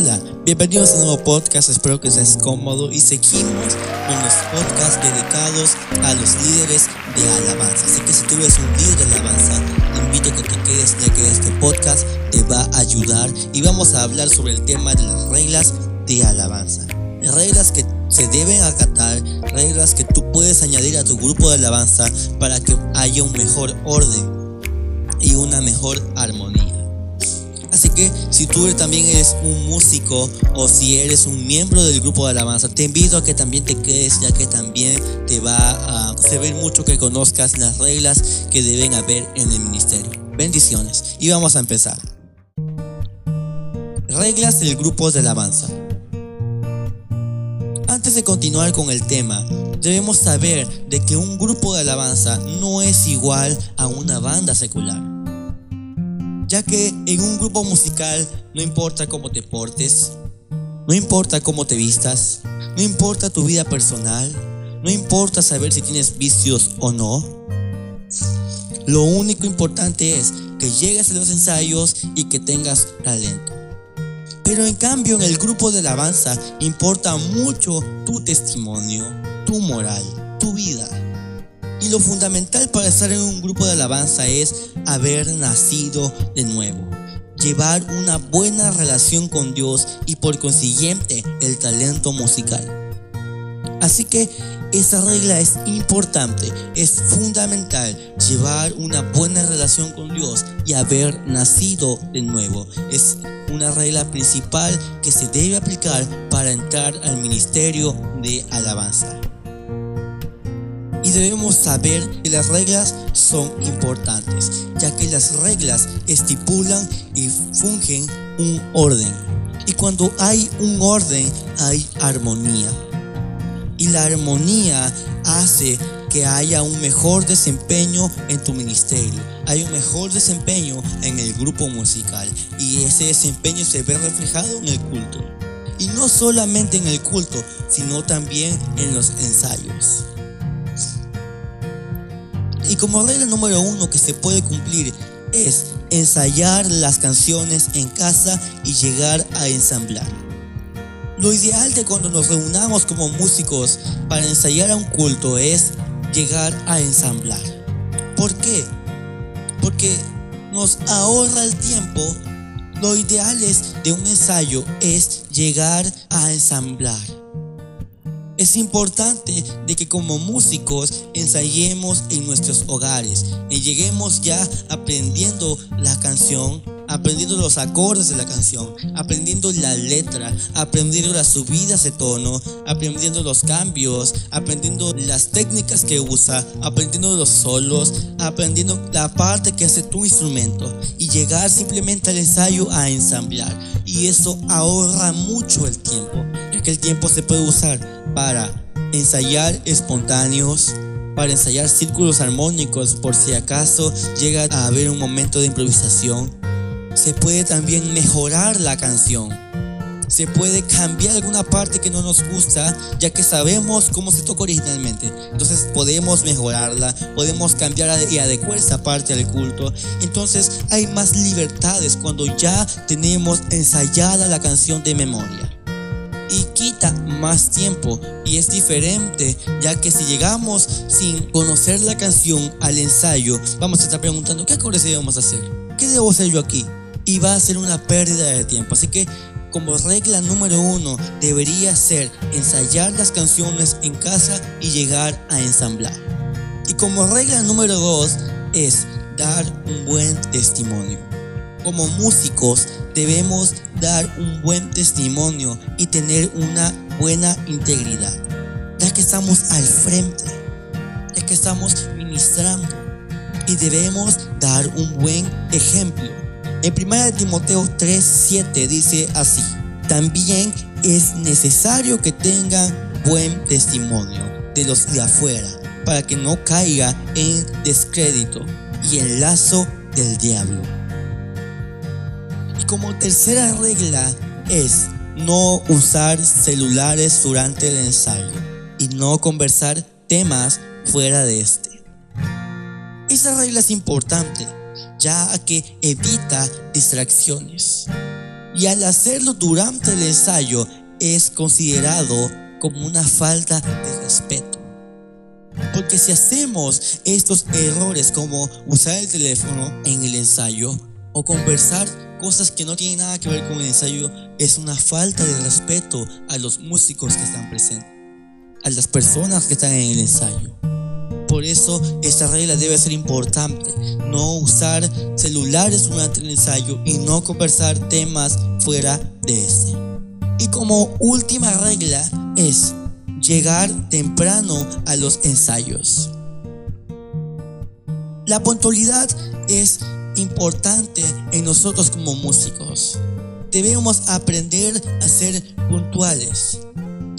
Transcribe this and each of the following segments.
Hola, bienvenidos a un nuevo podcast, espero que estés cómodo y seguimos con los podcasts dedicados a los líderes de alabanza. Así que si tú eres un líder de alabanza, te invito a que te quedes ya que este podcast te va a ayudar y vamos a hablar sobre el tema de las reglas de alabanza. Reglas que se deben acatar, reglas que tú puedes añadir a tu grupo de alabanza para que haya un mejor orden y una mejor armonía. Si tú también eres un músico o si eres un miembro del grupo de alabanza, te invito a que también te quedes ya que también te va a servir mucho que conozcas las reglas que deben haber en el ministerio. Bendiciones. Y vamos a empezar. Reglas del grupo de alabanza. Antes de continuar con el tema, debemos saber de que un grupo de alabanza no es igual a una banda secular ya que en un grupo musical no importa cómo te portes, no importa cómo te vistas, no importa tu vida personal, no importa saber si tienes vicios o no. Lo único importante es que llegues a los ensayos y que tengas talento. Pero en cambio en el grupo de alabanza importa mucho tu testimonio, tu moral, tu vida. Y lo fundamental para estar en un grupo de alabanza es haber nacido de nuevo, llevar una buena relación con Dios y por consiguiente el talento musical. Así que esa regla es importante, es fundamental llevar una buena relación con Dios y haber nacido de nuevo. Es una regla principal que se debe aplicar para entrar al ministerio de alabanza debemos saber que las reglas son importantes, ya que las reglas estipulan y fungen un orden. Y cuando hay un orden, hay armonía. Y la armonía hace que haya un mejor desempeño en tu ministerio, hay un mejor desempeño en el grupo musical y ese desempeño se ve reflejado en el culto. Y no solamente en el culto, sino también en los ensayos. Y como regla número uno que se puede cumplir es ensayar las canciones en casa y llegar a ensamblar. Lo ideal de cuando nos reunamos como músicos para ensayar a un culto es llegar a ensamblar. ¿Por qué? Porque nos ahorra el tiempo. Lo ideal es de un ensayo es llegar a ensamblar. Es importante de que como músicos ensayemos en nuestros hogares y lleguemos ya aprendiendo la canción, aprendiendo los acordes de la canción, aprendiendo la letra, aprendiendo las subidas de tono, aprendiendo los cambios, aprendiendo las técnicas que usa, aprendiendo los solos, aprendiendo la parte que hace tu instrumento y llegar simplemente al ensayo a ensamblar. Y eso ahorra mucho el tiempo, ya que el tiempo se puede usar para ensayar espontáneos, para ensayar círculos armónicos por si acaso llega a haber un momento de improvisación. Se puede también mejorar la canción. Se puede cambiar alguna parte que no nos gusta, ya que sabemos cómo se toca originalmente. Entonces podemos mejorarla, podemos cambiar y adecuar esa parte al culto. Entonces hay más libertades cuando ya tenemos ensayada la canción de memoria y quita más tiempo y es diferente ya que si llegamos sin conocer la canción al ensayo vamos a estar preguntando qué acordes debemos hacer, qué debo hacer yo aquí y va a ser una pérdida de tiempo así que como regla número uno debería ser ensayar las canciones en casa y llegar a ensamblar y como regla número dos es dar un buen testimonio como músicos debemos dar un buen testimonio y tener una buena integridad, ya que estamos al frente, ya que estamos ministrando y debemos dar un buen ejemplo. En 1 Timoteo 3:7 dice así: También es necesario que tengan buen testimonio de los de afuera, para que no caiga en descrédito y el lazo del diablo como tercera regla es no usar celulares durante el ensayo y no conversar temas fuera de este. Esa regla es importante ya que evita distracciones. Y al hacerlo durante el ensayo es considerado como una falta de respeto. Porque si hacemos estos errores como usar el teléfono en el ensayo o conversar cosas que no tienen nada que ver con el ensayo, es una falta de respeto a los músicos que están presentes, a las personas que están en el ensayo. Por eso esta regla debe ser importante. No usar celulares durante el ensayo y no conversar temas fuera de ese. Y como última regla es llegar temprano a los ensayos. La puntualidad es importante en nosotros como músicos. Debemos aprender a ser puntuales,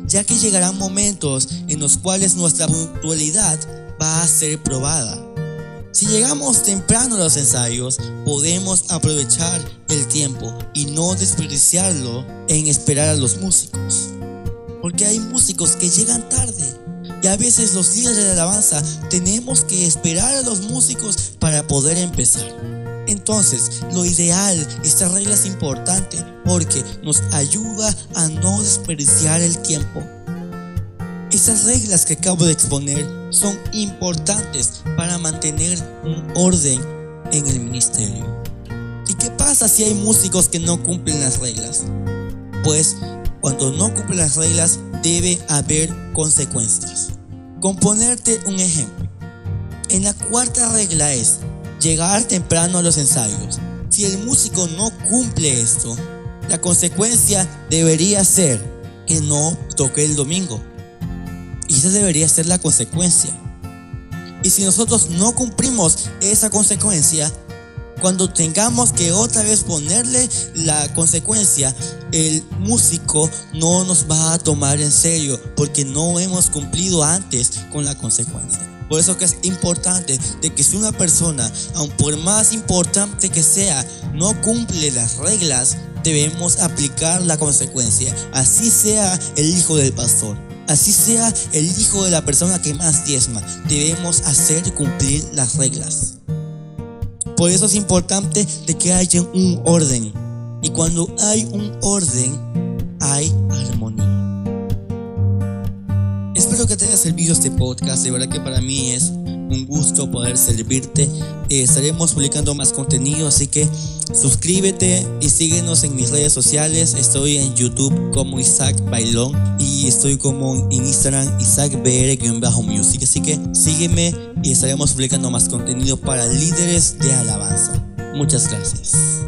ya que llegarán momentos en los cuales nuestra puntualidad va a ser probada. Si llegamos temprano a los ensayos, podemos aprovechar el tiempo y no desperdiciarlo en esperar a los músicos. Porque hay músicos que llegan tarde y a veces los días de alabanza tenemos que esperar a los músicos para poder empezar. Entonces, lo ideal, esta regla es importante porque nos ayuda a no desperdiciar el tiempo. Esas reglas que acabo de exponer son importantes para mantener un orden en el ministerio. ¿Y qué pasa si hay músicos que no cumplen las reglas? Pues cuando no cumplen las reglas debe haber consecuencias. Con ponerte un ejemplo. En la cuarta regla es llegar temprano a los ensayos. Si el músico no cumple esto, la consecuencia debería ser que no toque el domingo. Y esa debería ser la consecuencia. Y si nosotros no cumplimos esa consecuencia, cuando tengamos que otra vez ponerle la consecuencia, el músico no nos va a tomar en serio porque no hemos cumplido antes con la consecuencia. Por eso que es importante de que si una persona, aun por más importante que sea, no cumple las reglas, debemos aplicar la consecuencia. Así sea el hijo del pastor. Así sea el hijo de la persona que más diezma, debemos hacer cumplir las reglas. Por eso es importante de que haya un orden. Y cuando hay un orden, hay armonía. Espero que te haya servido este podcast. De verdad que para mí es un gusto poder servirte. Eh, estaremos publicando más contenido, así que suscríbete y síguenos en mis redes sociales. Estoy en YouTube como Isaac Bailón y estoy como en Instagram Isaac BR-Music. Así que sígueme y estaremos publicando más contenido para líderes de alabanza. Muchas gracias.